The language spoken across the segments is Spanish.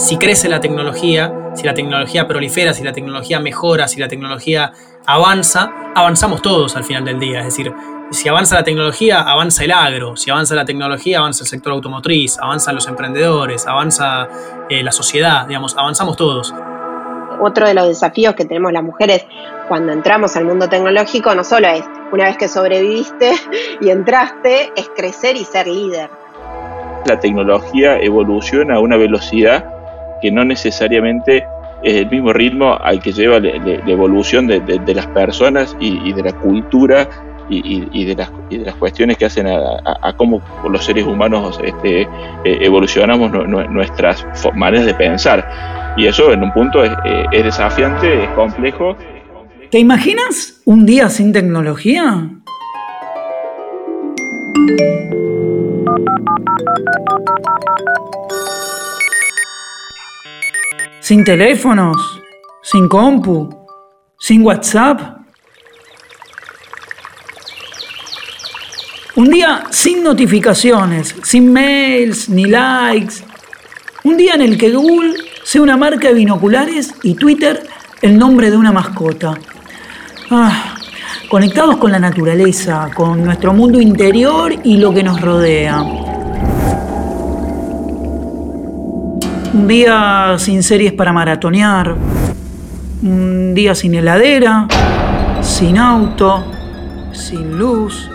si crece la tecnología, si la tecnología prolifera, si la tecnología mejora, si la tecnología avanza, avanzamos todos al final del día. Es decir, si avanza la tecnología, avanza el agro, si avanza la tecnología, avanza el sector automotriz, avanzan los emprendedores, avanza eh, la sociedad, digamos, avanzamos todos. Otro de los desafíos que tenemos las mujeres cuando entramos al mundo tecnológico no solo es, una vez que sobreviviste y entraste, es crecer y ser líder. La tecnología evoluciona a una velocidad que no necesariamente es el mismo ritmo al que lleva la, evolución de, las personas y, de la cultura y, de las, de las cuestiones que hacen a, cómo los seres humanos este, eh, evolucionamos nuestras maneras de pensar. Y eso en un punto es, eh, es desafiante, es complejo. ¿Te imaginas un día sin tecnología? Sin teléfonos, sin compu, sin WhatsApp. Un día sin notificaciones, sin mails ni likes. Un día en el que Google sea una marca de binoculares y Twitter el nombre de una mascota. Ah, conectados con la naturaleza, con nuestro mundo interior y lo que nos rodea. Un día sin series para maratonear. Un día sin heladera, sin auto, sin luz.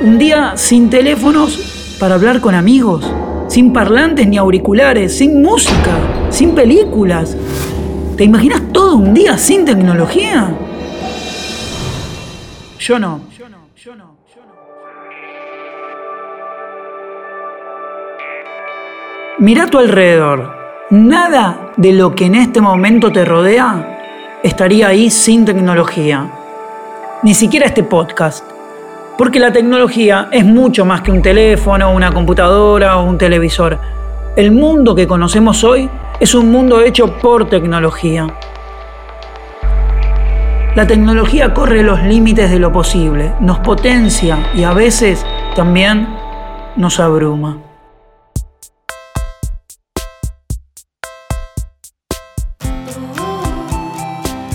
Un día sin teléfonos para hablar con amigos. Sin parlantes ni auriculares, sin música, sin películas. ¿Te imaginas todo un día sin tecnología? Yo no. Mira a tu alrededor. Nada de lo que en este momento te rodea estaría ahí sin tecnología. Ni siquiera este podcast. Porque la tecnología es mucho más que un teléfono, una computadora o un televisor. El mundo que conocemos hoy es un mundo hecho por tecnología. La tecnología corre los límites de lo posible, nos potencia y a veces también nos abruma.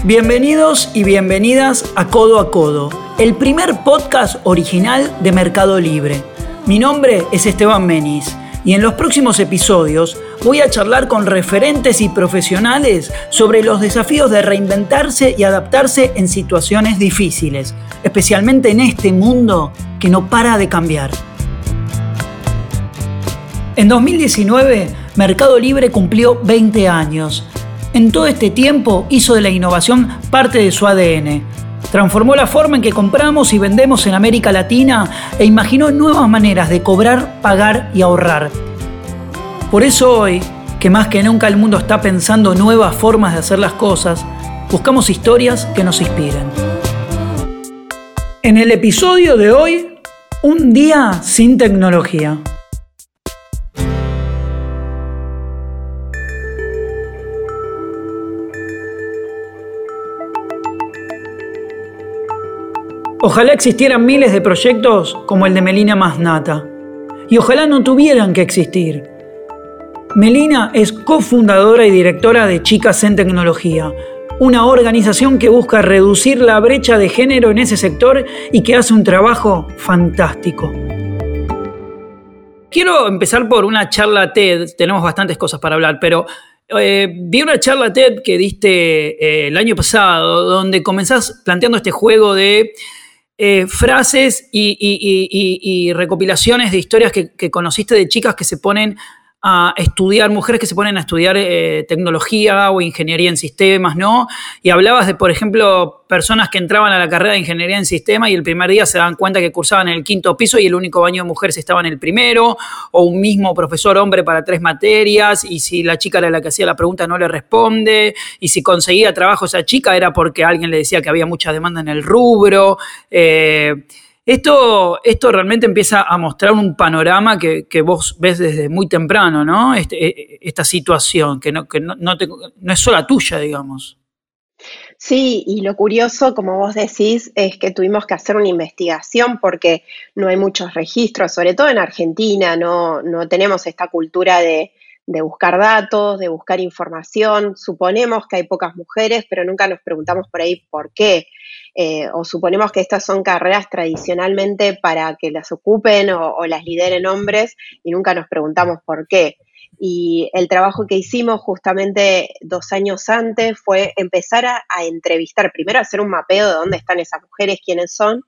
Bienvenidos y bienvenidas a Codo a Codo, el primer podcast original de Mercado Libre. Mi nombre es Esteban Menis y en los próximos episodios voy a charlar con referentes y profesionales sobre los desafíos de reinventarse y adaptarse en situaciones difíciles, especialmente en este mundo que no para de cambiar. En 2019, Mercado Libre cumplió 20 años en todo este tiempo hizo de la innovación parte de su ADN. Transformó la forma en que compramos y vendemos en América Latina e imaginó nuevas maneras de cobrar, pagar y ahorrar. Por eso hoy, que más que nunca el mundo está pensando nuevas formas de hacer las cosas, buscamos historias que nos inspiren. En el episodio de hoy, un día sin tecnología. Ojalá existieran miles de proyectos como el de Melina Masnata. Y ojalá no tuvieran que existir. Melina es cofundadora y directora de Chicas en Tecnología, una organización que busca reducir la brecha de género en ese sector y que hace un trabajo fantástico. Quiero empezar por una charla TED, tenemos bastantes cosas para hablar, pero eh, vi una charla TED que diste eh, el año pasado, donde comenzás planteando este juego de eh, frases y, recopilaciones de historias que, conociste de chicas que se ponen a estudiar, mujeres que se ponen a estudiar eh, tecnología o ingeniería en sistemas, ¿no? Y hablabas de, por ejemplo, personas que entraban a la carrera de ingeniería en sistemas y el primer día se daban cuenta que cursaban en el quinto piso y el único baño de mujeres estaba en el primero, o un mismo profesor hombre para tres materias, y si la chica era la que hacía la pregunta no le responde, y si conseguía trabajo esa chica era porque alguien le decía que había mucha demanda en el rubro. Eh, esto, esto realmente empieza a mostrar un panorama que, vos ves desde muy temprano, ¿no? Este, e, esta situación, que, no, que no, no, es sola tuya, digamos. Sí, y lo curioso, como vos decís, es que tuvimos que hacer una investigación porque no hay muchos registros, sobre todo en Argentina, no, no tenemos esta cultura de, de buscar datos, de buscar información. Suponemos que hay pocas mujeres, pero nunca nos preguntamos por ahí por qué. Eh, o suponemos que estas son carreras tradicionalmente para que las ocupen o, las lideren hombres y nunca nos preguntamos por qué. Y el trabajo que hicimos justamente dos años antes fue empezar a, a entrevistar, primero hacer un mapeo de dónde están esas mujeres, quiénes son,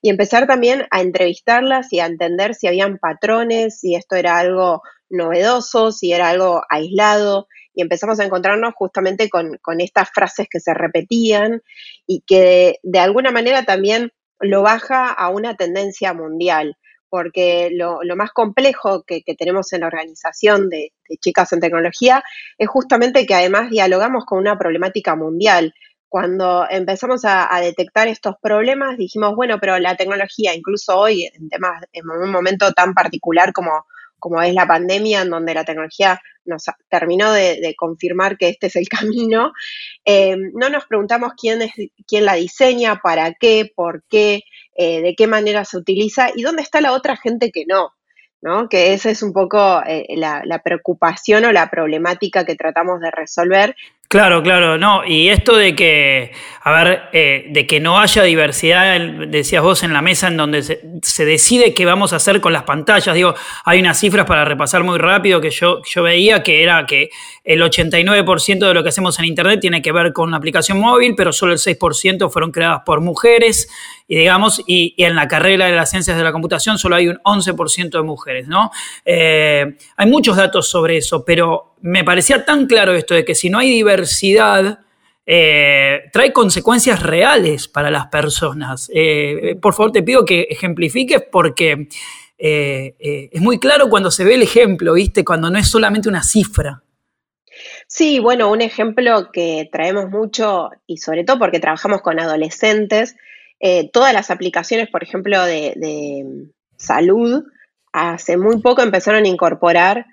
y empezar también a entrevistarlas y a entender si habían patrones, si esto era algo novedoso, si era algo aislado, y empezamos a encontrarnos justamente con, estas frases que se repetían y que de, alguna manera también lo baja a una tendencia mundial, porque lo, más complejo que, tenemos en la organización de, chicas en tecnología es justamente que además dialogamos con una problemática mundial. Cuando empezamos a, detectar estos problemas, dijimos, bueno, pero la tecnología, incluso hoy, en temas, en un momento tan particular como, como es la pandemia, en donde la tecnología nos terminó de, confirmar que este es el camino, eh, no nos preguntamos quién, es, quién la diseña, para qué, por qué, eh, de qué manera se utiliza y dónde está la otra gente que no. ¿no? Que esa es un poco eh, la, la, preocupación o la problemática que tratamos de resolver Claro, claro, no. Y esto de que, a ver, eh, de que no haya diversidad, decías vos en la mesa en donde se, decide qué vamos a hacer con las pantallas. Digo, hay unas cifras para repasar muy rápido que yo, yo veía que era que el 89% de lo que hacemos en Internet tiene que ver con una aplicación móvil, pero solo el 6% fueron creadas por mujeres. Y digamos, y, en la carrera de las ciencias de la computación solo hay un 11% de mujeres, ¿no? Eh, hay muchos datos sobre eso, pero me parecía tan claro esto de que si no hay diversidad, eh, trae consecuencias reales para las personas. Eh, por favor, te pido que ejemplifiques porque eh, es muy claro cuando se ve el ejemplo, ¿viste? Cuando no es solamente una cifra. Sí, bueno, un ejemplo que traemos mucho y sobre todo porque trabajamos con adolescentes, todas las aplicaciones, por ejemplo, de salud, hace muy poco empezaron a incorporar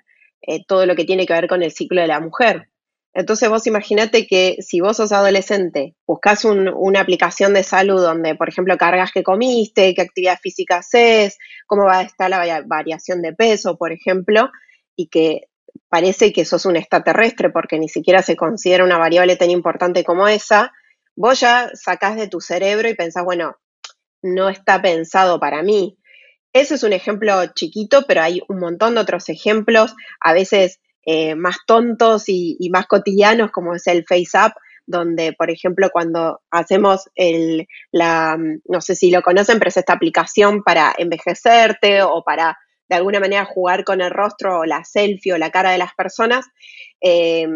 eh, todo lo que tiene que ver con el ciclo de la mujer. Entonces vos imaginate que si vos sos adolescente, buscas una aplicación de salud donde, por ejemplo, cargas qué comiste, qué actividad física haces, cómo va a estar la variación de peso, por ejemplo, y que parece que sos un extraterrestre porque ni siquiera se considera una variable tan importante como esa, vos ya sacás de tu cerebro y pensás, bueno, no está pensado para mí. Ese es un ejemplo chiquito, pero hay un montón de otros ejemplos, a veces eh, más tontos y, más cotidianos, como es el Face Up, donde, por ejemplo, cuando hacemos el, la, no sé si lo conocen, pero es esta aplicación para envejecerte o para de alguna manera jugar con el rostro o la selfie o la cara de las personas, eh,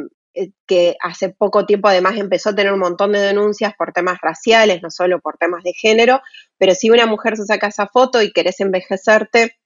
que hace poco tiempo además empezó a tener un montón de denuncias por temas raciales, no solo por temas de género, pero si una mujer se saca esa foto y querés envejecerte,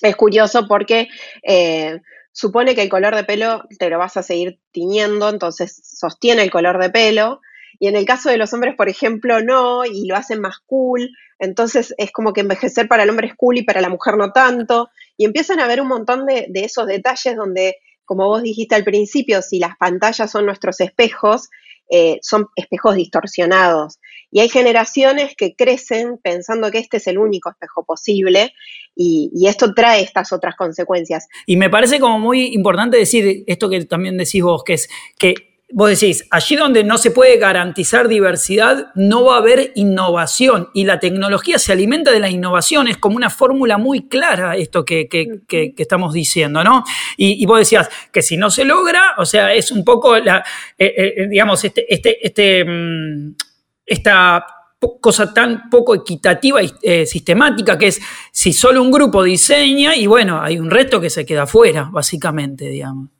es curioso porque eh, supone que el color de pelo te lo vas a seguir tiñendo, entonces sostiene el color de pelo. Y en el caso de los hombres, por ejemplo, no, y lo hacen más cool. Entonces es como que envejecer para el hombre es cool y para la mujer no tanto. Y empiezan a haber un montón de esos detalles donde como vos dijiste al principio, si las pantallas son nuestros espejos, eh, son espejos distorsionados. Y hay generaciones que crecen pensando que este es el único espejo posible y, y, esto trae estas otras consecuencias. Y me parece como muy importante decir esto que también decís vos, que es que Vos decís, allí donde no se puede garantizar diversidad, no va a haber innovación. Y la tecnología se alimenta de la innovación. Es como una fórmula muy clara esto que, estamos diciendo, ¿no? Y, vos decías que si no se logra, o sea, es un poco, la, eh, eh, digamos, este, este, este, mm, esta cosa tan poco equitativa y eh, sistemática que es si solo un grupo diseña y bueno, hay un resto que se queda fuera, básicamente, digamos.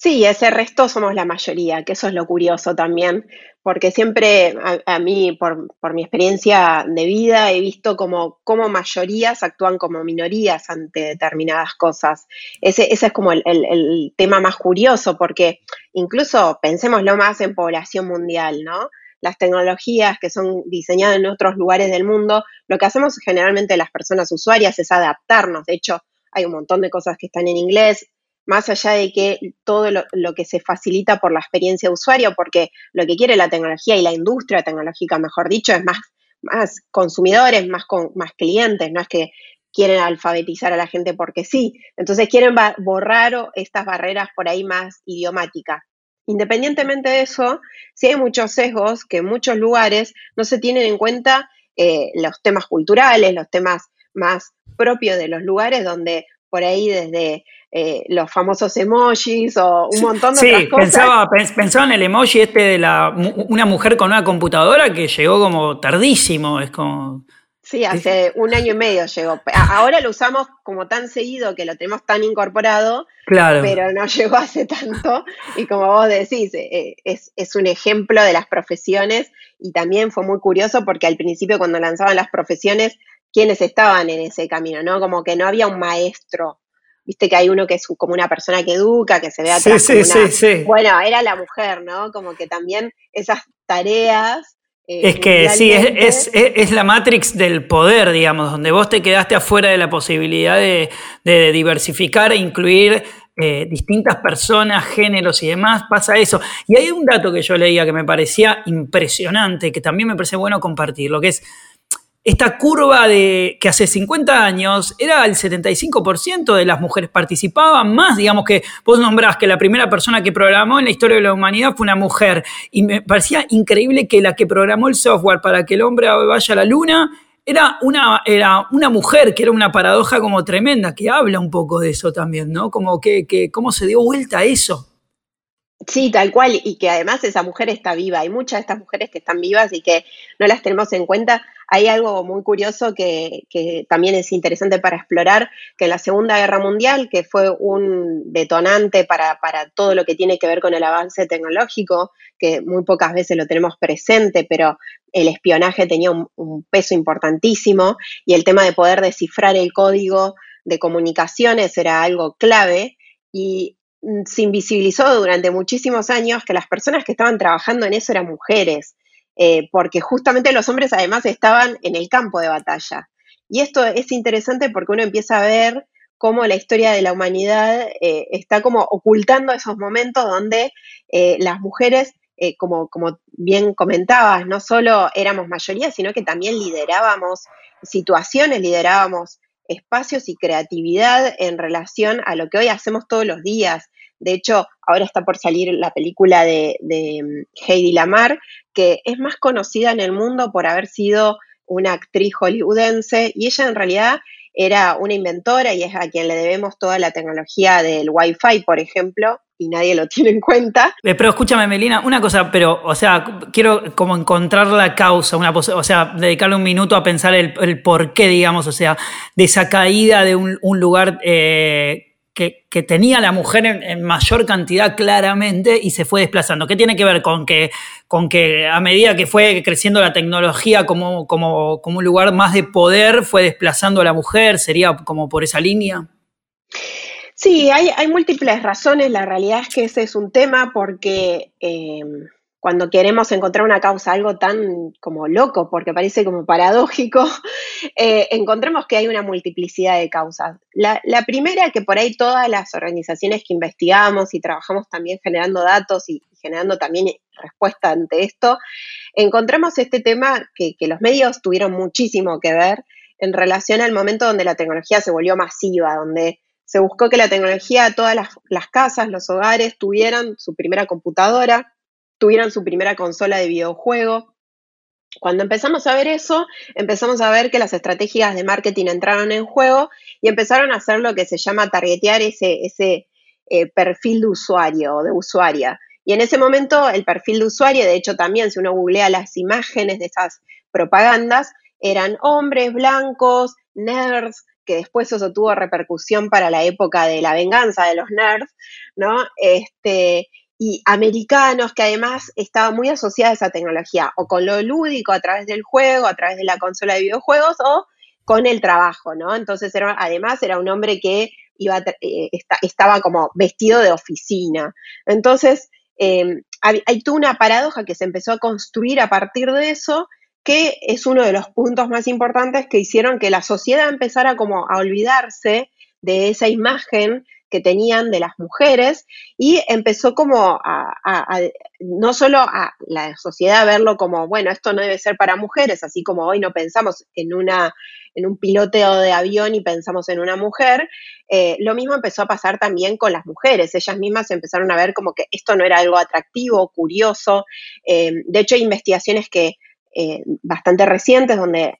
Sí, ese resto somos la mayoría, que eso es lo curioso también, porque siempre a, mí, por, mi experiencia de vida, he visto como, como mayorías actúan como minorías ante determinadas cosas. Ese, ese es como el, el, tema más curioso, porque incluso pensémoslo más en población mundial, ¿no? Las tecnologías que son diseñadas en otros lugares del mundo, lo que hacemos generalmente las personas usuarias es adaptarnos. De hecho, hay un montón de cosas que están en inglés, más allá de que todo lo, que se facilita por la experiencia de usuario, porque lo que quiere la tecnología y la industria tecnológica, mejor dicho, es más, más consumidores, más, más clientes, no es que quieren alfabetizar a la gente porque sí. Entonces quieren borrar estas barreras por ahí más idiomáticas. Independientemente de eso, sí hay muchos sesgos que en muchos lugares no se tienen en cuenta eh, los temas culturales, los temas más propios de los lugares donde por ahí desde eh, los famosos emojis o un montón de otras cosas. Pensaba, pensaba en el emoji este de la, una mujer con una computadora que llegó como tardísimo, es como... Sí, hace un año y medio llegó. Ahora lo usamos como tan seguido que lo tenemos tan incorporado, claro. pero no llegó hace tanto. Y como vos decís, eh, es, es, un ejemplo de las profesiones y también fue muy curioso porque al principio cuando lanzaban las profesiones, quienes estaban en ese camino, ¿no? Como que no había un maestro. Viste que hay uno que es como una persona que educa, que se ve atrás. Sí, sí, sí, sí. Bueno, era la mujer, ¿no? Como que también esas tareas eh, es que sí, es, es, la matrix del poder, digamos, donde vos te quedaste afuera de la posibilidad de, diversificar e incluir eh, distintas personas, géneros y demás, pasa eso. Y hay un dato que yo leía que me parecía impresionante, que también me parece bueno compartir, lo que es esta curva de que hace 50 años era el 75% de las mujeres participaban, más digamos que vos nombrás que la primera persona que programó en la historia de la humanidad fue una mujer y me parecía increíble que la que programó el software para que el hombre vaya a la luna era una, era una mujer, que era una paradoja como tremenda, que habla un poco de eso también, ¿no? Como que, que cómo se dio vuelta a eso. Sí, tal cual, y que además esa mujer está viva. Hay muchas de estas mujeres que están vivas y que no las tenemos en cuenta. Hay algo muy curioso que, también es interesante para explorar, que en la Segunda Guerra Mundial, que fue un detonante para, todo lo que tiene que ver con el avance tecnológico, que muy pocas veces lo tenemos presente, pero el espionaje tenía un, un peso importantísimo y el tema de poder descifrar el código de comunicaciones era algo clave. Y se invisibilizó durante muchísimos años que las personas que estaban trabajando en eso eran mujeres, eh, porque justamente los hombres además estaban en el campo de batalla. Y esto es interesante porque uno empieza a ver cómo la historia de la humanidad eh, está como ocultando esos momentos donde eh, las mujeres, como, como bien comentabas, no solo éramos mayoría, sino que también liderábamos situaciones, liderábamos espacios y creatividad en relación a lo que hoy hacemos todos los días. De hecho, ahora está por salir la película de, mm, Heidi Lamar, que es más conocida en el mundo por haber sido una actriz hollywoodense y ella en realidad era una inventora y es a quien le debemos toda la tecnología del Wi-Fi, por ejemplo, y nadie lo tiene en cuenta. Eh, pero escúchame, Melina, una cosa, pero, o sea, quiero como encontrar la causa, una o sea, dedicarle un minuto a pensar el, el porqué, digamos, o sea, de esa caída de un, lugar eh, que, tenía la mujer en, mayor cantidad claramente y se fue desplazando. ¿Qué tiene que ver con que, con que a medida que fue creciendo la tecnología como, como, como un lugar más de poder, fue desplazando a la mujer? ¿Sería como por esa línea? Sí, hay, múltiples razones. La realidad es que ese es un tema porque eh, cuando queremos encontrar una causa, algo tan como loco, porque parece como paradójico, eh, encontremos que hay una multiplicidad de causas. La, primera, que por ahí todas las organizaciones que investigamos y trabajamos también generando datos y, generando también respuesta ante esto, encontramos este tema que los medios tuvieron muchísimo que ver en relación al momento donde la tecnología se volvió masiva, donde se buscó que la tecnología, todas las, casas, los hogares tuvieran su primera computadora, tuvieran su primera consola de videojuego. Cuando empezamos a ver eso, empezamos a ver que las estrategias de marketing entraron en juego y empezaron a hacer lo que se llama targetear ese, eh, perfil de usuario o de usuaria. Y en ese momento el perfil de usuario, de hecho también si uno googlea las imágenes de esas propagandas, eran hombres blancos, nerds, que después eso tuvo repercusión para la época de la venganza de los nerds, ¿no? Este, y americanos que además estaban muy asociados a esa tecnología, o con lo lúdico a través del juego, a través de la consola de videojuegos, o con el trabajo, ¿no? Entonces, era, además, era un hombre que iba, eh, estaba como vestido de oficina. Entonces, eh, hay, hay toda una paradoja que se empezó a construir a partir de eso, que es uno de los puntos más importantes que hicieron que la sociedad empezara como a olvidarse de esa imagen que tenían de las mujeres y empezó como a, no solo a la sociedad a verlo como, bueno, esto no debe ser para mujeres, así como hoy no pensamos en una en un piloteo de avión y pensamos en una mujer, eh, lo mismo empezó a pasar también con las mujeres. Ellas mismas empezaron a ver como que esto no era algo atractivo, curioso. Eh, de hecho, hay investigaciones que eh, bastante recientes donde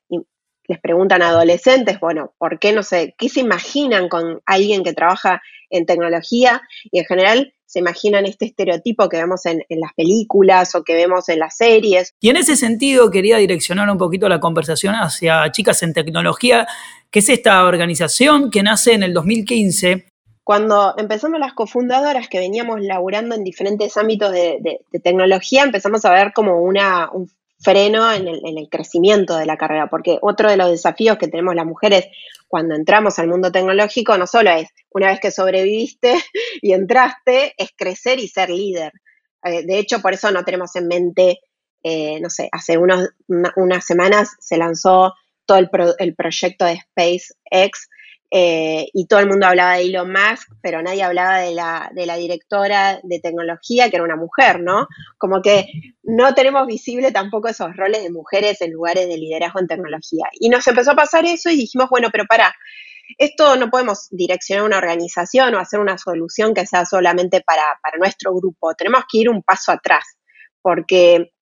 les preguntan a adolescentes, bueno, ¿por qué no sé, qué se imaginan con alguien que trabaja en tecnología? Y en general se imaginan este estereotipo que vemos en, las películas o que vemos en las series. Y en ese sentido quería direccionar un poquito la conversación hacia Chicas en Tecnología, que es esta organización que nace en el 2015 cuando empezamos las cofundadoras que veníamos laburando en diferentes ámbitos de, tecnología, empezamos a ver como una, un freno en el, crecimiento de la carrera, porque otro de los desafíos que tenemos las mujeres cuando entramos al mundo tecnológico no solo es, una vez que sobreviviste y entraste, es crecer y ser líder. Eh, de hecho, por eso no tenemos en mente, eh, no sé, hace unos, unas semanas se lanzó todo el, el proyecto de SpaceX, eh, y todo el mundo hablaba de Elon Musk, pero nadie hablaba de la, de la directora de tecnología, que era una mujer, ¿no? Como que no tenemos visible tampoco esos roles de mujeres en lugares de liderazgo en tecnología. Y nos empezó a pasar eso y dijimos, bueno, pero para, esto no podemos direccionar una organización o hacer una solución que sea solamente para, para nuestro grupo, tenemos que ir un paso atrás, porque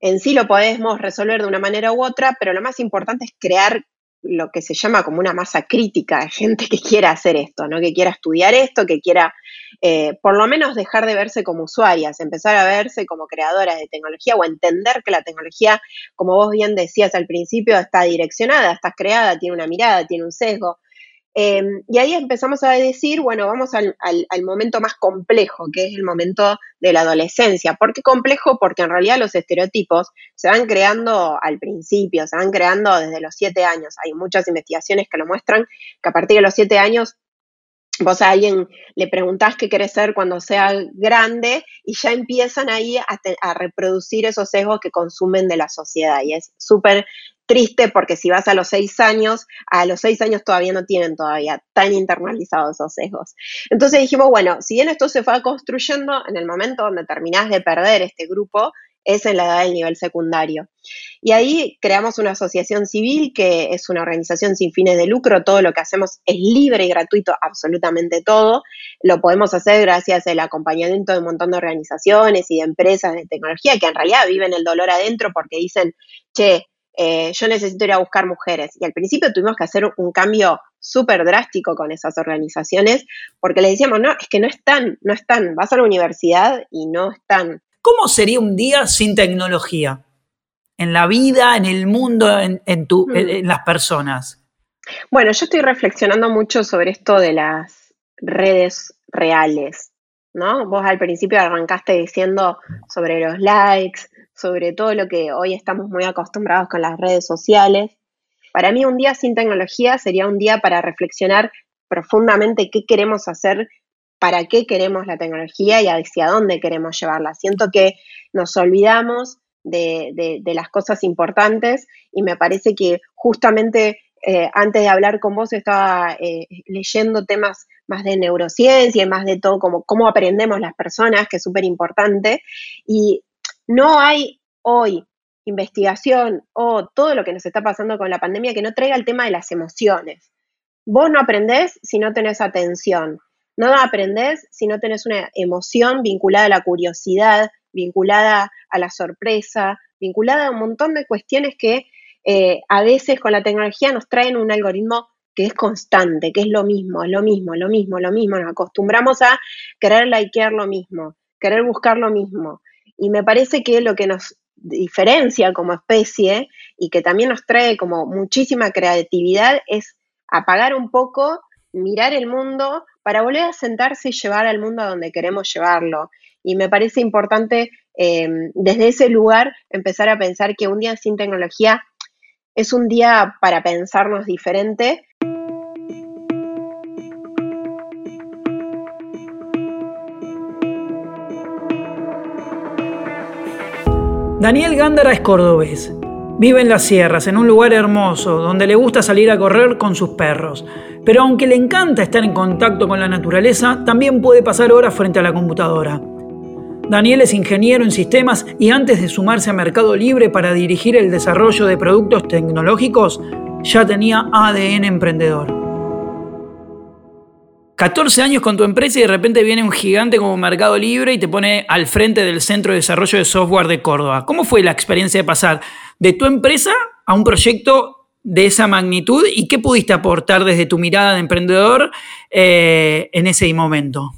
en sí lo podemos resolver de una manera u otra, pero lo más importante es crear lo que se llama como una masa crítica de gente que quiera hacer esto, ¿no? que quiera estudiar esto, que quiera eh, por lo menos dejar de verse como usuarias, empezar a verse como creadoras de tecnología o entender que la tecnología, como vos bien decías al principio, está direccionada, está creada, tiene una mirada, tiene un sesgo, Em, y ahí empezamos a decir, bueno, vamos al, momento más complejo, que es el momento de la adolescencia. ¿Por qué complejo? Porque en realidad los estereotipos se van creando al principio, se van creando desde los siete años. Hay muchas investigaciones que lo muestran, que a partir de los siete años vos a alguien le preguntás qué querés ser cuando sea grande y ya empiezan ahí a, a reproducir esos sesgos que consumen de la sociedad. Y es súper triste porque si vas a los seis años, a los seis años todavía no tienen todavía tan internalizados esos sesgos. Entonces dijimos, bueno, si bien esto se fue construyendo, en el momento donde terminás de perder este grupo, es en la edad del nivel secundario. Y ahí creamos una asociación civil que es una organización sin fines de lucro, todo lo que hacemos es libre y gratuito, absolutamente todo. Lo podemos hacer gracias al acompañamiento de un montón de organizaciones y de empresas de tecnología que en realidad viven el dolor adentro porque dicen, che, eh, yo necesito ir a buscar mujeres. Y al principio tuvimos que hacer un cambio súper drástico con esas organizaciones, porque les decíamos, no, es que no están, no están, vas a la universidad y no están. ¿Cómo sería un día sin tecnología? En la vida, en el mundo, en, tu, mm. en las personas. Bueno, yo estoy reflexionando mucho sobre esto de las redes reales, ¿no? Vos al principio arrancaste diciendo sobre los likes, sobre todo lo que hoy estamos muy acostumbrados con las redes sociales. Para mí un día sin tecnología sería un día para reflexionar profundamente qué queremos hacer, para qué queremos la tecnología y hacia dónde queremos llevarla. Siento que nos olvidamos de, las cosas importantes y me parece que justamente eh, antes de hablar con vos estaba eh, leyendo temas más de neurociencia y más de todo, como cómo aprendemos las personas, que es súper importante. Y no hay hoy investigación o todo lo que nos está pasando con la pandemia que no traiga el tema de las emociones. Vos no aprendés si no tenés atención. No aprendés si no tenés una emoción vinculada a la curiosidad, vinculada a la sorpresa, vinculada a un montón de cuestiones que eh, a veces con la tecnología nos traen un algoritmo que es constante, que es lo mismo, lo mismo, lo mismo, lo mismo. Nos acostumbramos a querer likear lo mismo, querer buscar lo mismo. Y me parece que lo que nos diferencia como especie y que también nos trae como muchísima creatividad es apagar un poco, mirar el mundo para volver a sentarse y llevar al mundo a donde queremos llevarlo. Y me parece importante eh, desde ese lugar empezar a pensar que un día sin tecnología es un día para pensarnos diferente Daniel Gándara es cordobés. Vive en las sierras, en un lugar hermoso, donde le gusta salir a correr con sus perros. pero aunque le encanta estar en contacto con la naturaleza, también puede pasar horas frente a la computadora. Daniel es ingeniero en sistemas y antes de sumarse a Mercado Libre para dirigir el desarrollo de productos tecnológicos, ya tenía ADN emprendedor. 14 años con tu empresa y de repente viene un gigante como Mercado Libre y te pone al frente del Centro de Desarrollo de Software de Córdoba. ¿Cómo fue la experiencia de pasar de tu empresa a un proyecto de esa magnitud y qué pudiste aportar desde tu mirada de emprendedor eh, en ese momento?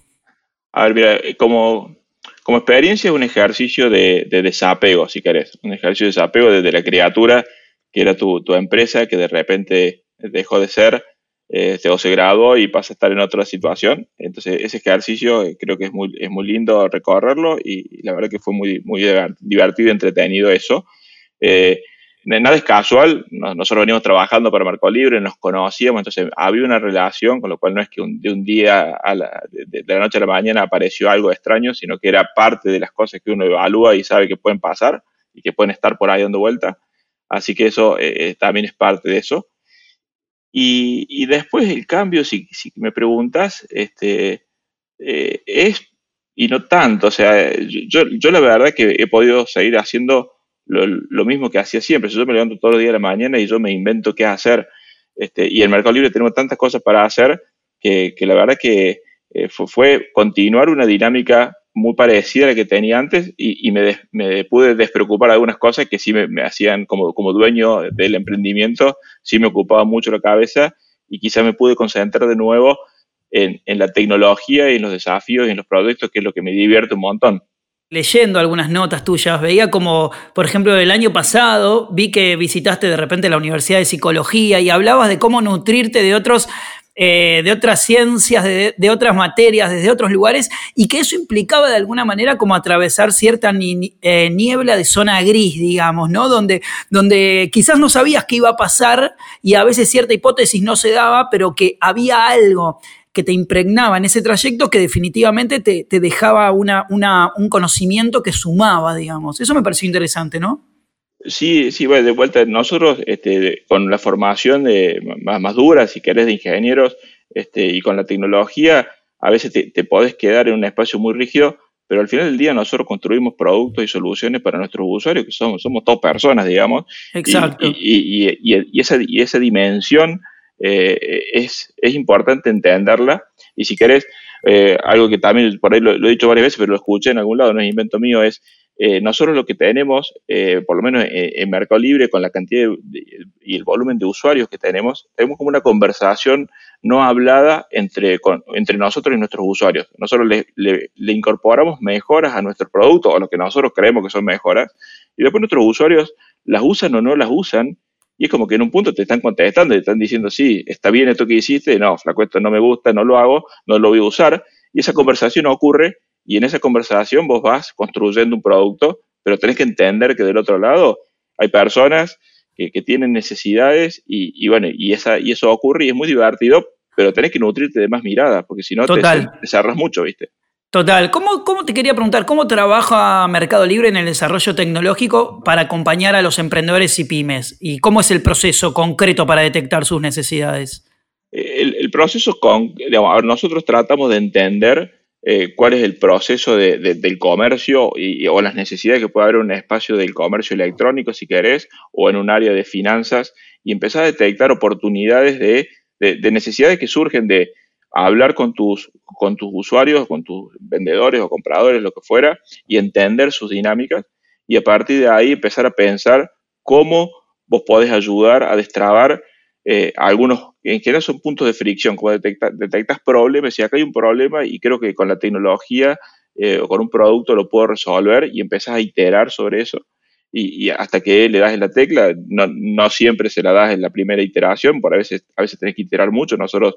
A ver, mira, eh, como, como experiencia es un ejercicio de, desapego, si querés, un ejercicio de desapego desde la criatura que era tu, tu empresa, que de repente dejó de ser eh, o se graduó y pasa a estar en otra situación. Entonces, ese ejercicio eh, creo que es muy, es muy lindo recorrerlo y, la verdad que fue muy, muy divertido y entretenido eso. Eh, nada es casual, nosotros venimos trabajando para Marco Libre, nos conocíamos, entonces había una relación, con lo cual no es que de un día a la, de, la noche a la mañana apareció algo extraño, sino que era parte de las cosas que uno evalúa y sabe que pueden pasar y que pueden estar por ahí dando vuelta. Así que eso también es parte de eso. Y, después el cambio, si, me preguntas, este, eh, es, y no tanto, o sea, yo, yo la verdad que he podido seguir haciendo lo, mismo que hacía siempre. Yo me levanto todos los días de la mañana y yo me invento qué hacer. Este, y en Mercado Libre tenemos tantas cosas para hacer que, la verdad que eh, fue, continuar una dinámica muy parecida a la que tenía antes y, me, pude despreocupar de algunas cosas que sí me, hacían como, como dueño del emprendimiento, sí me ocupaba mucho la cabeza y quizá me pude concentrar de nuevo en, en, la tecnología y en los desafíos y en los proyectos, que es lo que me divierte un montón. Leyendo algunas notas tuyas, veía como, por ejemplo, el año pasado vi que visitaste de repente la Universidad de Psicología y hablabas de cómo nutrirte de otros eh, de otras ciencias, de, otras materias, desde otros lugares, y que eso implicaba de alguna manera como atravesar cierta eh, niebla de zona gris, digamos, ¿no? Donde, donde quizás no sabías qué iba a pasar y a veces cierta hipótesis no se daba, pero que había algo que te impregnaba en ese trayecto que definitivamente te, dejaba una, un conocimiento que sumaba, digamos. Eso me pareció interesante, ¿no? Sí, sí, bueno, de vuelta, nosotros este, con la formación de, más, dura, si querés, de ingenieros este, y con la tecnología, a veces te, podés quedar en un espacio muy rígido, pero al final del día nosotros construimos productos y soluciones para nuestros usuarios, que somos, somos todas personas, digamos. Exacto. Y, y, esa, y esa dimensión eh, es, es importante entenderla. Y si querés, eh, algo que también por ahí lo, lo, he dicho varias veces, pero lo escuché en algún lado, no es invento mío, es eh, nosotros lo que tenemos, eh, por lo menos en, Mercado Libre, con la cantidad y el volumen de usuarios que tenemos, tenemos como una conversación no hablada entre, entre nosotros y nuestros usuarios. Nosotros le, le, incorporamos mejoras a nuestro producto, o lo que nosotros creemos que son mejoras, y después nuestros usuarios las usan o no las usan, y es como que en un punto te están contestando, te están diciendo, sí, está bien esto que hiciste, no, flaco, esto no me gusta, no lo hago, no lo voy a usar, y esa conversación ocurre y en esa conversación vos vas construyendo un producto, pero tenés que entender que del otro lado hay personas que, tienen necesidades y, bueno, y, esa, y eso ocurre y es muy divertido, pero tenés que nutrirte de más miradas, porque si no te, te, cerras mucho, ¿viste? Total. ¿Cómo, ¿Cómo, te quería preguntar, cómo trabaja Mercado Libre en el desarrollo tecnológico para acompañar a los emprendedores y pymes? ¿Y cómo es el proceso concreto para detectar sus necesidades? El, proceso, con, digamos, nosotros tratamos de entender eh, cuál es el proceso del comercio y, o las necesidades que puede haber en un espacio del comercio electrónico, si querés, o en un área de finanzas, y empezar a detectar oportunidades de, necesidades que surgen de hablar con tus, con tus usuarios, con tus vendedores o compradores, lo que fuera, y entender sus dinámicas, y a partir de ahí empezar a pensar cómo vos podés ayudar a destrabar eh, algunos, en general son puntos de fricción, como detectas problemas, y acá hay un problema y creo que con la tecnología eh, o con un producto lo puedo resolver y empezás a iterar sobre eso. Y, hasta que le das en la tecla, no, no, siempre se la das en la primera iteración, por a veces, a veces tenés que iterar mucho, nosotros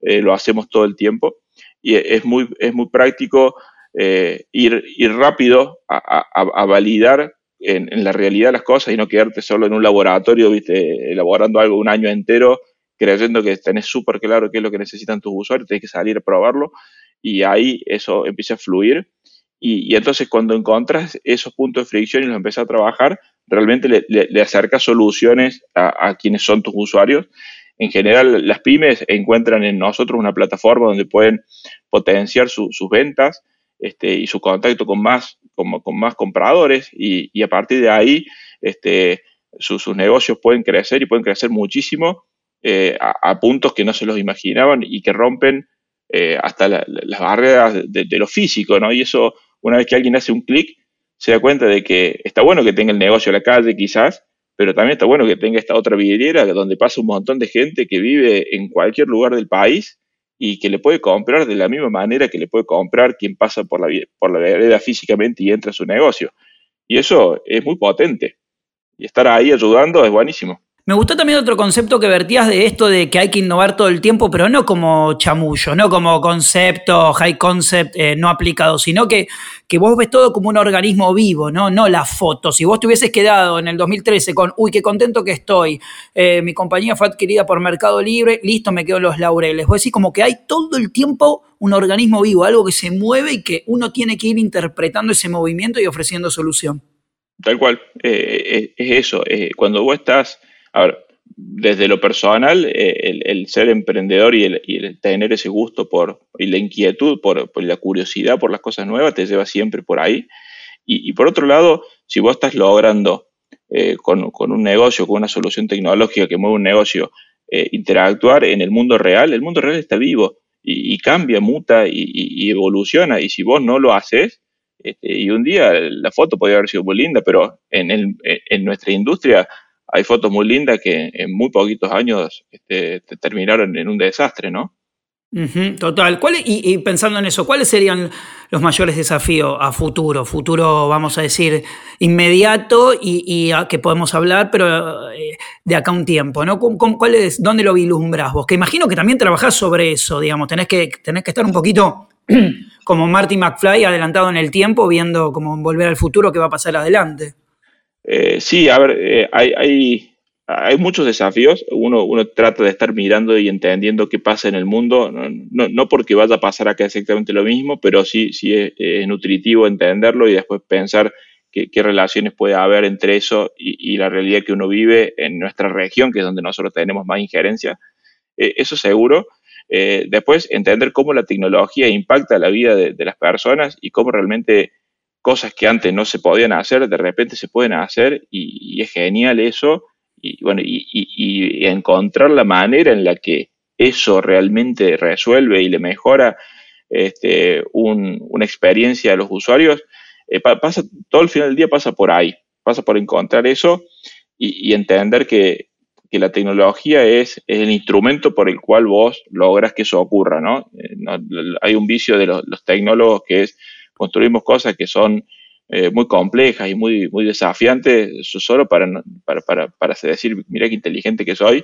eh, lo hacemos todo el tiempo y es muy, es muy práctico ir, ir rápido a, a validar en, la realidad las cosas y no quedarte solo en un laboratorio, viste, elaborando algo un año entero, creyendo que tenés súper claro qué es lo que necesitan tus usuarios, tenés que salir a probarlo y ahí eso empieza a fluir. Y, entonces cuando encontras esos puntos de fricción y los empiezas a trabajar, realmente le, le, acercas soluciones a, quienes son tus usuarios. en general las pymes encuentran en nosotros una plataforma donde pueden potenciar sus ventas este, y su contacto con más, con, más compradores y, a partir de ahí este, sus negocios pueden crecer y pueden crecer muchísimo eh, a, puntos que no se los imaginaban y que rompen eh, hasta las barreras de, de, lo físico, ¿no? Y eso, una vez que alguien hace un clic, se da cuenta de que está bueno que tenga el negocio a la calle quizás, pero también está bueno que tenga esta otra vidriera donde pasa un montón de gente que vive en cualquier lugar del país y que le puede comprar de la misma manera que le puede comprar quien pasa por la, por la vereda físicamente y entra a su negocio. Y eso es muy potente. Y estar ahí ayudando es buenísimo. Me gustó también otro concepto que vertías de esto de que hay que innovar todo el tiempo, pero no como chamullo, no como concepto, high concept eh, no aplicado, sino que, que vos ves todo como un organismo vivo, ¿no? No la foto. Si vos te hubieses quedado en el 2013 con, uy, qué contento que estoy, eh, mi compañía fue adquirida por Mercado Libre, listo, me quedo los laureles. Vos decís como que hay todo el tiempo un organismo vivo, algo que se mueve y que uno tiene que ir interpretando ese movimiento y ofreciendo solución. Tal cual, eh, es eso. cuando vos estás Ahora, desde lo personal, eh, el, ser emprendedor y el, tener ese gusto por, y la inquietud por, la curiosidad por las cosas nuevas te lleva siempre por ahí. Y, por otro lado, si vos estás logrando eh, con, un negocio, con una solución tecnológica que mueve un negocio, eh, interactuar en el mundo real, el mundo real está vivo y, cambia, muta y, evoluciona. Y si vos no lo haces, este, y un día la foto podría haber sido muy linda, pero en, en nuestra industria hay fotos muy lindas que en muy poquitos años este, terminaron en un desastre, ¿no? total. y, pensando en eso, ¿cuáles serían los mayores desafíos a futuro? Futuro, vamos a decir, inmediato y, que podemos hablar, pero eh, de acá un tiempo, ¿no? ¿Cuál es, ¿Dónde lo vislumbras vos? Que imagino que también trabajás sobre eso, digamos, tenés que, tenés que estar un poquito como Marty McFly adelantado en el tiempo, viendo como volver al futuro qué va a pasar adelante. Eh, sí, a ver, eh, hay, muchos desafíos. Uno, trata de estar mirando y entendiendo qué pasa en el mundo, no, porque vaya a pasar acá exactamente lo mismo, pero sí, sí es, nutritivo entenderlo y después pensar qué, relaciones puede haber entre eso y, la realidad que uno vive en nuestra región, que es donde nosotros tenemos más injerencia. Eh, eso seguro. después, entender cómo la tecnología impacta la vida de las personas y cómo realmente cosas que antes no se podían hacer, de repente se pueden hacer y, es genial eso. Y bueno, y, encontrar la manera en la que eso realmente resuelve y le mejora este, una experiencia a los usuarios, eh, pasa, todo el final del día pasa por ahí, pasa por encontrar eso y, entender que, la tecnología es, el instrumento por el cual vos logras que eso ocurra, ¿no? Eh, hay un vicio de los tecnólogos que es construimos cosas que son eh, muy complejas y muy, muy desafiantes solo para, para, para, para decir, mira qué inteligente que soy,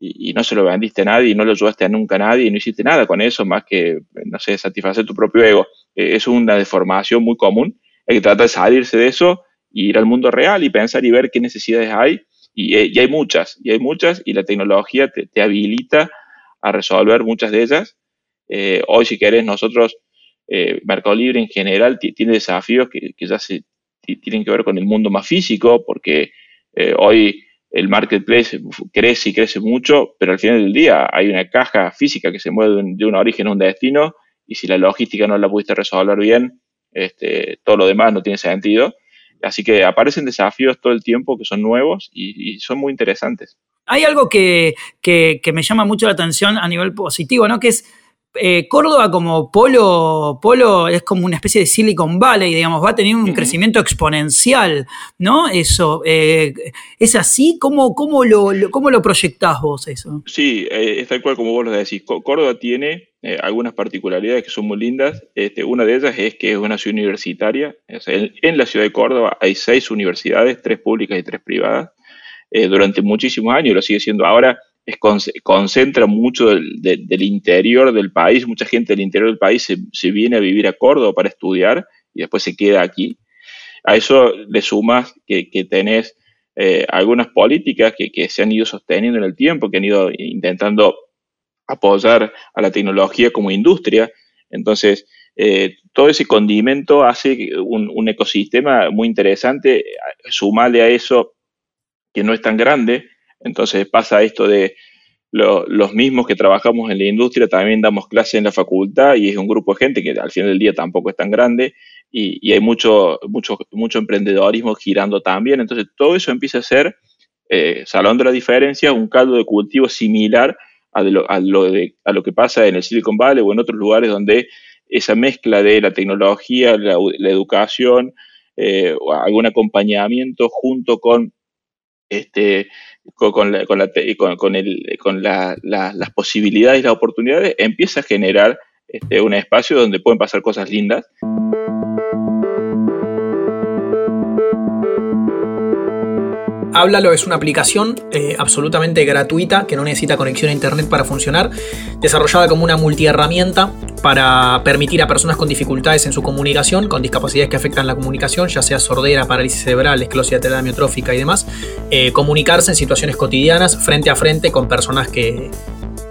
y, no se lo vendiste a nadie y no lo ayudaste a nunca a nadie y no hiciste nada con eso más que, no sé, satisfacer tu propio ego. Eh, es una deformación muy común. Hay que tratar de salirse de eso y ir al mundo real y pensar y ver qué necesidades hay. Y, eh, hay muchas, y hay muchas, y la tecnología te, te habilita a resolver muchas de ellas. hoy, si querés, nosotros eh, Mercado Libre en general tiene desafíos que, ya se tienen que ver con el mundo más físico, porque eh, hoy el marketplace crece y crece mucho, pero al final del día hay una caja física que se mueve de un, origen a un destino, y si la logística no la pudiste resolver bien, este, todo lo demás no tiene sentido. Así que aparecen desafíos todo el tiempo que son nuevos y, son muy interesantes. Hay algo que, que, me llama mucho la atención a nivel positivo, ¿no? Que es eh, Córdoba como polo, polo es como una especie de Silicon Valley, digamos, va a tener un crecimiento exponencial, ¿no? Eso, eh, ¿es así? ¿Cómo, cómo, lo, cómo lo proyectás vos eso? Sí, eh, es tal cual como vos lo decís. Córdoba tiene algunas particularidades que son muy lindas. Este, una de ellas es que es una ciudad universitaria. en, la ciudad de Córdoba hay seis universidades, tres públicas y tres privadas. durante muchísimos años, lo sigue siendo ahora concentra mucho del, interior del país, mucha gente del interior del país se, viene a vivir a Córdoba para estudiar y después se queda aquí. A eso le sumas que, tenés eh, algunas políticas que, se han ido sosteniendo en el tiempo, que han ido intentando apoyar a la tecnología como industria. Entonces, eh, todo ese condimento hace un, un, ecosistema muy interesante. Sumarle a eso que no es tan grande, entonces pasa esto de los mismos que trabajamos en la industria también damos clases en la facultad y es un grupo de gente que al final del día tampoco es tan grande y, hay mucho, mucho, mucho emprendedorismo girando también. Entonces todo eso empieza a ser, eh, salón de la diferencia, un caldo de cultivo similar a, lo, a, lo de, a lo que pasa en el Silicon Valley o en otros lugares donde esa mezcla de la tecnología, la, educación, eh, algún acompañamiento junto con este, con, con, con, el, con las posibilidades y las oportunidades, empieza a generar este, un espacio donde pueden pasar cosas lindas. Háblalo es una aplicación eh, absolutamente gratuita que no necesita conexión a internet para funcionar, desarrollada como una multiherramienta para permitir a personas con dificultades en su comunicación, con discapacidades que afectan la comunicación, ya sea sordera, parálisis cerebral, esclerosis amiotrófica y demás, eh, comunicarse en situaciones cotidianas frente a frente con personas que,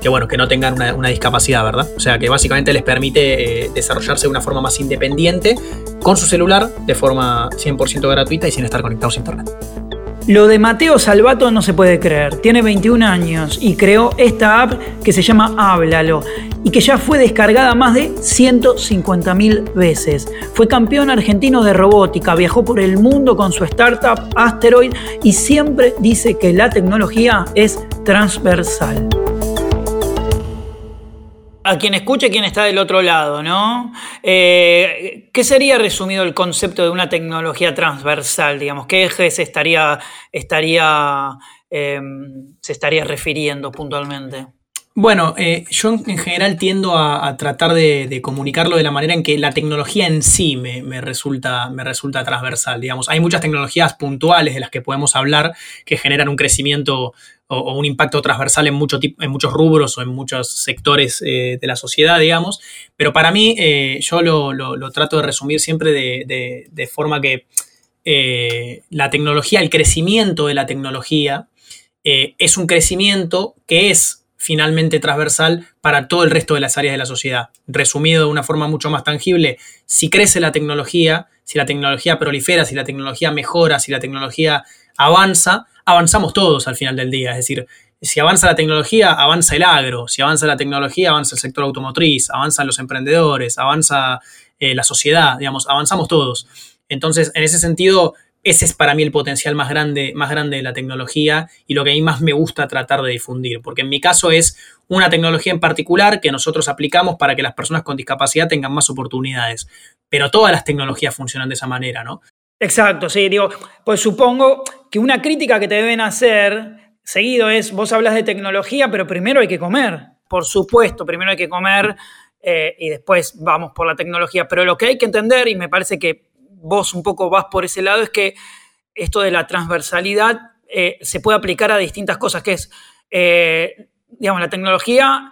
bueno, que no tengan una, discapacidad, ¿verdad? O sea, que básicamente les permite eh, desarrollarse de una forma más independiente con su celular, de forma 100% gratuita y sin estar conectados a internet. Lo de Mateo Salvato no se puede creer. Tiene 21 años y creó esta app que se llama Háblalo y que ya fue descargada más de 150.000 veces. Fue campeón argentino de robótica, viajó por el mundo con su startup Asteroid y siempre dice que la tecnología es transversal a quien escuche quien está del otro lado, ¿no? Eh, ¿Qué sería resumido el concepto de una tecnología transversal, digamos? ¿Qué ejes estaría, estaría, em, se estaría refiriendo puntualmente? Bueno, eh, yo en general tiendo a, tratar de, comunicarlo de la manera en que la tecnología en sí me, resulta, me resulta transversal. Digamos, hay muchas tecnologías puntuales de las que podemos hablar que generan un crecimiento o, un impacto transversal en, en muchos rubros o en muchos sectores eh, de la sociedad, digamos. Pero para mí, eh, yo lo, trato de resumir siempre de forma que la tecnología, el crecimiento de la tecnología, es un crecimiento que es finalmente transversal para todo el resto de las áreas de la sociedad. Resumido de una forma mucho más tangible, si crece la tecnología, si la tecnología prolifera, si la tecnología mejora, si la tecnología avanza, avanzamos todos al final del día. Es decir, si avanza la tecnología, avanza el agro, si avanza la tecnología, avanza el sector automotriz, avanzan los emprendedores, avanza eh, la sociedad, digamos, avanzamos todos. Entonces, en ese sentido, ese es para mí el potencial más grande, más grande de la tecnología y lo que a mí más me gusta tratar de difundir, porque en mi caso es una tecnología en particular que nosotros aplicamos para que las personas con discapacidad tengan más oportunidades, pero todas las tecnologías funcionan de esa manera, ¿no? Exacto, sí, digo, pues supongo que una crítica que te deben hacer seguido es, vos hablas de tecnología, pero primero hay que comer, por supuesto, primero hay que comer eh, y después vamos por la tecnología, pero lo que hay que entender, y me parece que vos un poco vas por ese lado, es que esto de la transversalidad eh, se puede aplicar a distintas cosas, que es, eh, digamos, la tecnología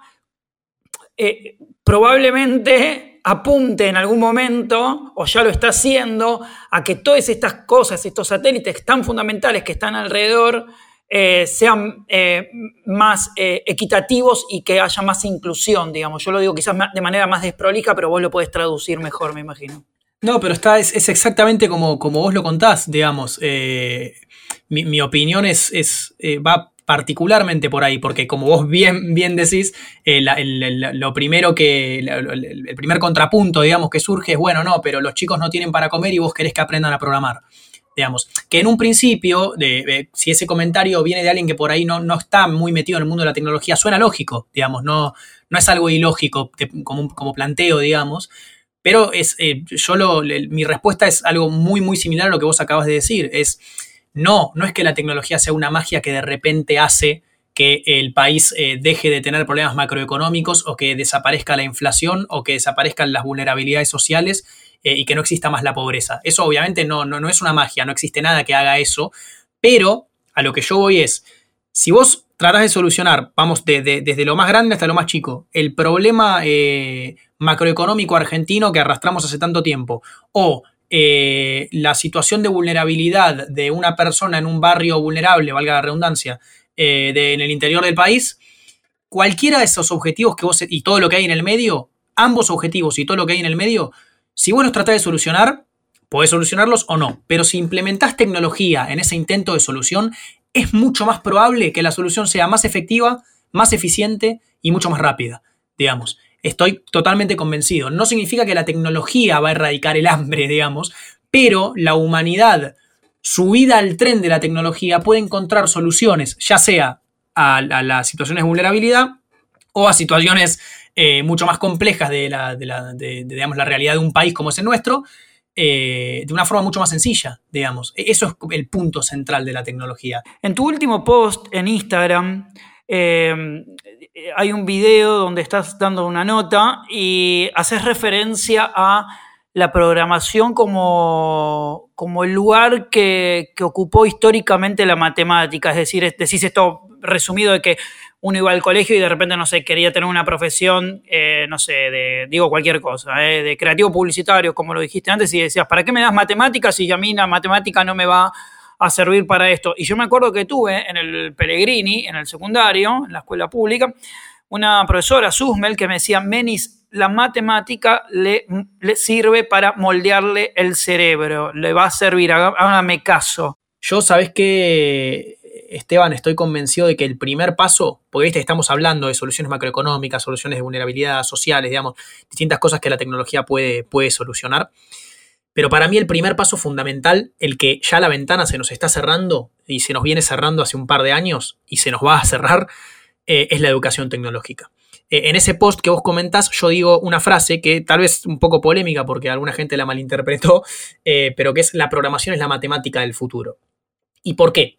probablemente apunte en algún momento, o ya lo está haciendo, a que todas estas cosas, estos satélites tan fundamentales que están alrededor, sean más equitativos y que haya más inclusión, digamos. Yo lo digo quizás de manera más desprolija, pero vos lo podés traducir mejor, me imagino. No, pero está, es, exactamente como, como, vos lo contás, digamos. Eh, mi, opinión es, es eh, va particularmente por ahí, porque como vos bien, bien decís, eh, lo primero que, el primer contrapunto, digamos, que surge es, bueno, no, pero los chicos no tienen para comer y vos querés que aprendan a programar. Digamos, que en un principio, si ese comentario viene de alguien que por ahí no, no, está muy metido en el mundo de la tecnología, suena lógico, digamos, no, no es algo ilógico como, como planteo, digamos, pero es, eh, mi respuesta es algo muy, muy similar a lo que vos acabas de decir. Es, no, no es que la tecnología sea una magia que de repente hace que el país eh, deje de tener problemas macroeconómicos o que desaparezca la inflación o que desaparezcan las vulnerabilidades sociales eh, y que no exista más la pobreza. Eso obviamente no, no, no, es una magia, no existe nada que haga eso, pero a lo que yo voy es, si vos tratás de solucionar, vamos, desde lo más grande hasta lo más chico, el problema macroeconómico argentino que arrastramos hace tanto tiempo, o eh, la situación de vulnerabilidad de una persona en un barrio vulnerable, valga la redundancia, eh, en el interior del país, cualquiera de esos objetivos que vos y todo lo que hay en el medio, ambos objetivos y todo lo que hay en el medio, si vos los tratás de solucionar, podés solucionarlos o no, pero si implementás tecnología en ese intento de solución, es mucho más probable que la solución sea más efectiva, más eficiente y mucho más rápida, digamos. Estoy totalmente convencido. No significa que la tecnología va a erradicar el hambre, digamos, pero la humanidad, subida al tren de la tecnología, puede encontrar soluciones, ya sea a, las situaciones de vulnerabilidad o a situaciones eh, mucho más complejas de la, digamos, la realidad de un país como es el nuestro, eh, de una forma mucho más sencilla, digamos. E-, eso es el punto central de la tecnología. En tu último post en Instagram, Em, hay un video donde estás dando una nota y haces referencia a la programación como, como el lugar que, ocupó históricamente la matemática. Es decir, decís esto resumido de que uno iba al colegio y de repente, no sé, quería tener una profesión, eh, no sé, de, digo cualquier cosa, eh, de creativo publicitario, como lo dijiste antes, y decías, ¿para qué me das matemáticas si a mí la matemática no me va a servir para esto. Y yo me acuerdo que tuve en el Pellegrini, en el secundario, en la escuela pública, una profesora, Susmel, que me decía, Menis, la matemática le, le sirve para moldearle el cerebro, le va a servir, hágame caso. Yo, ¿sabes qué, Esteban? Estoy convencido de que el primer paso, porque ¿viste? estamos hablando de soluciones macroeconómicas, soluciones de vulnerabilidad sociales, digamos, distintas cosas que la tecnología puede, puede solucionar. Pero para mí el primer paso fundamental, el que ya la ventana se nos está cerrando y se nos viene cerrando hace un par de años y se nos va a cerrar, eh, es la educación tecnológica. Eh, en ese post que vos comentás, yo digo una frase que tal vez un poco polémica porque alguna gente la malinterpretó, eh, pero que es la programación es la matemática del futuro. ¿Y por qué?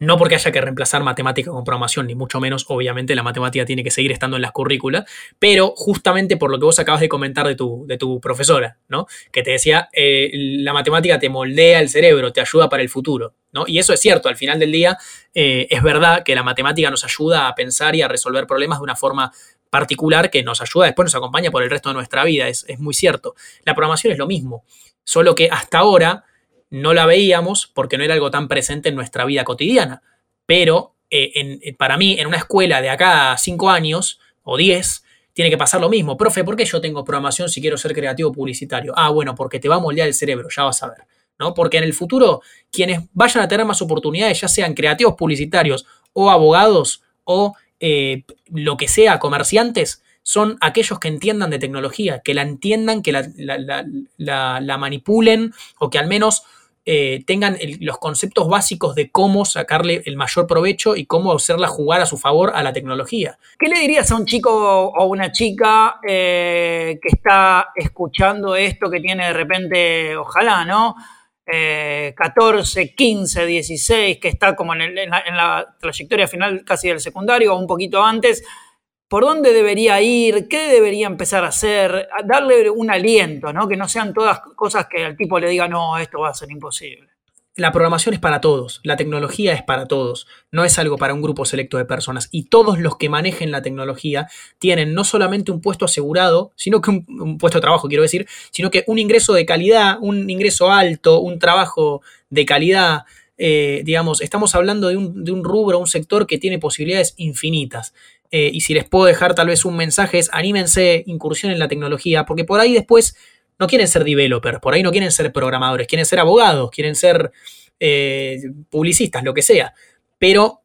No porque haya que reemplazar matemática con programación, ni mucho menos, obviamente la matemática tiene que seguir estando en las currículas, pero justamente por lo que vos acabas de comentar de tu, de tu profesora, ¿no? Que te decía, eh, la matemática te moldea el cerebro, te ayuda para el futuro, ¿no? Y eso es cierto, al final del día eh, es verdad que la matemática nos ayuda a pensar y a resolver problemas de una forma particular que nos ayuda, después nos acompaña por el resto de nuestra vida, es, es muy cierto. La programación es lo mismo, solo que hasta ahora no la veíamos porque no era algo tan presente en nuestra vida cotidiana. Pero eh, eh, para mí, en una escuela de acá a 5 años o 10, tiene que pasar lo mismo. Profe, ¿por qué yo tengo programación si quiero ser creativo publicitario? Ah, bueno, porque te va a moldear el cerebro, ya vas a ver. ¿no? Porque en el futuro, quienes vayan a tener más oportunidades, ya sean creativos publicitarios o abogados o eh, lo que sea, comerciantes, son aquellos que entiendan de tecnología, que la entiendan, que la manipulen o que al menos eh, tengan los conceptos básicos de cómo sacarle el mayor provecho y cómo hacerla jugar a su favor a la tecnología. ¿Qué le dirías a un chico o una chica eh, que está escuchando esto, que tiene de repente, ojalá, ¿no? 14, 15, 16, que está como en, la, trayectoria final casi del secundario o un poquito antes, por dónde debería ir, qué debería empezar a hacer, darle un aliento, ¿no? Que no sean todas cosas que al tipo le diga, no, esto va a ser imposible. La programación es para todos, la tecnología es para todos, no es algo para un grupo selecto de personas. Y todos los que manejen la tecnología tienen no solamente un puesto asegurado, sino que un, puesto de trabajo, quiero decir, sino que un ingreso de calidad, un ingreso alto, un trabajo de calidad. Eh, digamos, estamos hablando de un, de un rubro, un sector que tiene posibilidades infinitas. Eh, y si les puedo dejar tal vez un mensaje es anímense, incursión en la tecnología, porque por ahí después no quieren ser developers, por ahí no quieren ser programadores, quieren ser abogados, quieren ser eh, publicistas, lo que sea. Pero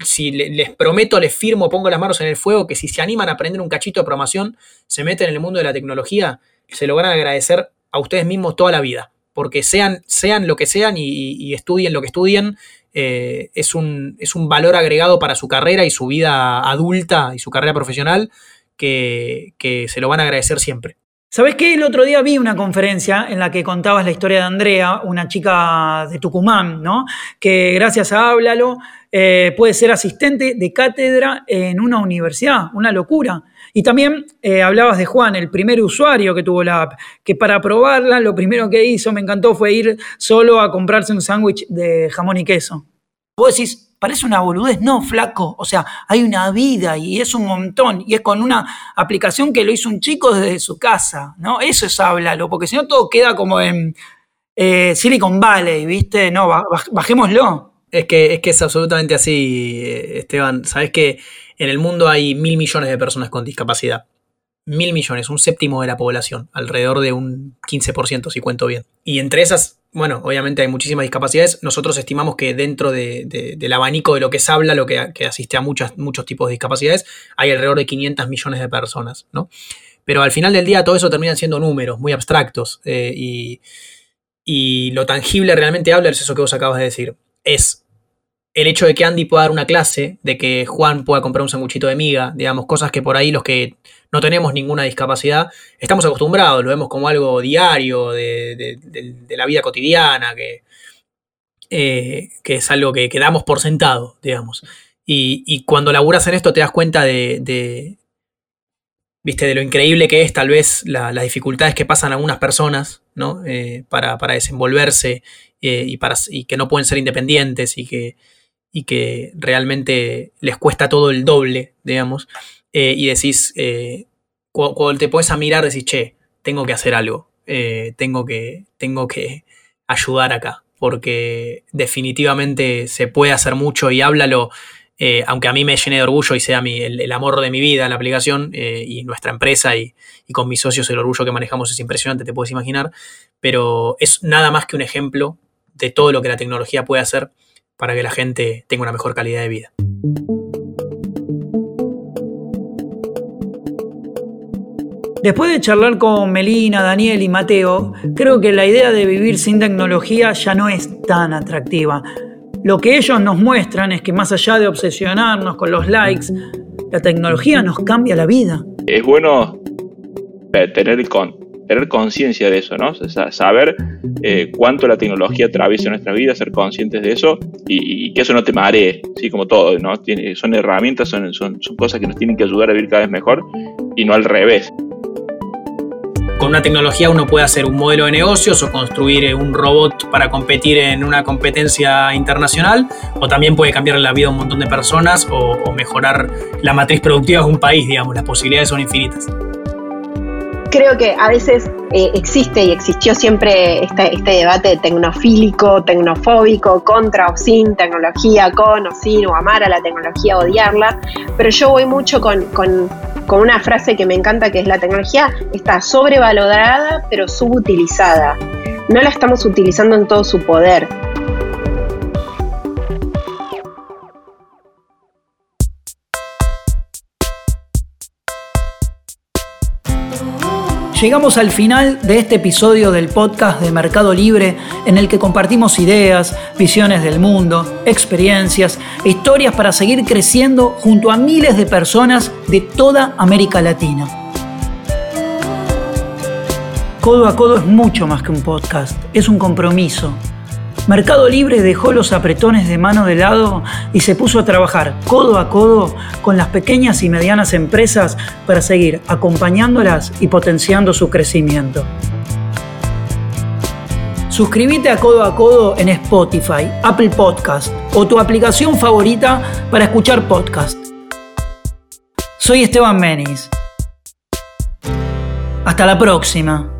si les prometo, les firmo, pongo las manos en el fuego, que si se animan a aprender un cachito de programación, se meten en el mundo de la tecnología, se lo van a agradecer a ustedes mismos toda la vida. Porque sean, sean lo que sean y estudien lo que estudien, eh, es, un, es, un, valor agregado para su carrera y su vida adulta y su carrera profesional que, se lo van a agradecer siempre. ¿Sabes qué? El otro día vi una conferencia en la que contabas la historia de Andrea, una chica de Tucumán, ¿no? Que gracias a Háblalo eh, puede ser asistente de cátedra en una universidad, una locura. Y también eh, hablabas de Juan, el primer usuario que tuvo la app, que para probarla lo primero que hizo, me encantó, fue ir solo a comprarse un sándwich de jamón y queso. Vos decís, parece una boludez, no, flaco, o sea, hay una vida y es un montón, y es con una aplicación que lo hizo un chico desde su casa, ¿no? Eso es háblalo, porque si no todo queda como en eh, Silicon Valley, ¿viste? No, bajémoslo. Es que, es que es absolutamente así, eh, Esteban. Sabes que en el mundo hay mil millones de personas con discapacidad. mil millones, un séptimo de la población, alrededor de un 15%, si cuento bien. Y entre esas, bueno, obviamente hay muchísimas discapacidades. Nosotros estimamos que dentro del abanico de lo que se habla, lo que, asiste a muchos tipos de discapacidades, hay alrededor de 500 millones de personas, ¿no? Pero al final del día todo eso termina siendo números muy abstractos eh, y, y lo tangible realmente habla es eso que vos acabas de decir. Es el hecho de que Andy pueda dar una clase, de que Juan pueda comprar un sanguchito de miga, digamos, cosas que por ahí los que no tenemos ninguna discapacidad estamos acostumbrados, lo vemos como algo diario de, la vida cotidiana, que, eh, que es algo que, que, damos por sentado, digamos. Y, y, cuando laburas en esto te das cuenta de, viste, de lo increíble que es tal vez las dificultades que pasan algunas personas, ¿no? Eh, para, para, desenvolverse eh, y, para, y que no pueden ser independientes y que y que realmente les cuesta todo el doble, digamos, eh, y decís, eh, cuando, te pones a mirar, decís, che, tengo que hacer algo, eh, tengo, que, tengo que ayudar acá, porque definitivamente se puede hacer mucho y háblalo, aunque a mí me llene de orgullo y sea mi, el, amor de mi vida la aplicación y nuestra empresa y, y con mis socios el orgullo que manejamos es impresionante, te puedes imaginar, pero es nada más que un ejemplo de todo lo que la tecnología puede hacer para que la gente tenga una mejor calidad de vida. Después de charlar con Melina, Daniel y Mateo, creo que la idea de vivir sin tecnología ya no es tan atractiva. Lo que ellos nos muestran es que más allá de obsesionarnos con los likes, la tecnología nos cambia la vida. Es bueno tener con, tener conciencia de eso, ¿no? saber eh, cuánto la tecnología atraviesa nuestra vida, ser conscientes de eso y, que eso no te maree, ¿sí? Como todo, ¿no? son herramientas, son, son, cosas que nos tienen que ayudar a vivir cada vez mejor y no al revés. Con una tecnología uno puede hacer un modelo de negocios o construir eh, un robot para competir en una competencia internacional, o también puede cambiar la vida a un montón de personas o, o mejorar la matriz productiva de un país, digamos, las posibilidades son infinitas creo que a veces eh, existe y existió siempre este, este, debate tecnofílico, tecnofóbico, contra o sin tecnología, con o sin, o amar a la tecnología, odiarla, pero yo voy mucho con, con, con una frase que me encanta, que es la tecnología está sobrevalorada pero subutilizada. No la estamos utilizando en todo su poder. Llegamos al final de este episodio del podcast de Mercado Libre en el que compartimos ideas, visiones del mundo, experiencias e historias para seguir creciendo junto a miles de personas de toda América Latina. Codo a Codo es mucho más que un podcast, es un compromiso Mercado Libre dejó los apretones de mano de lado y se puso a trabajar codo a codo con las pequeñas y medianas empresas para seguir acompañándolas y potenciando su crecimiento. Suscríbete a Codo a Codo en Spotify, Apple Podcast o tu aplicación favorita para escuchar podcast. Soy Esteban Menis. Hasta la próxima.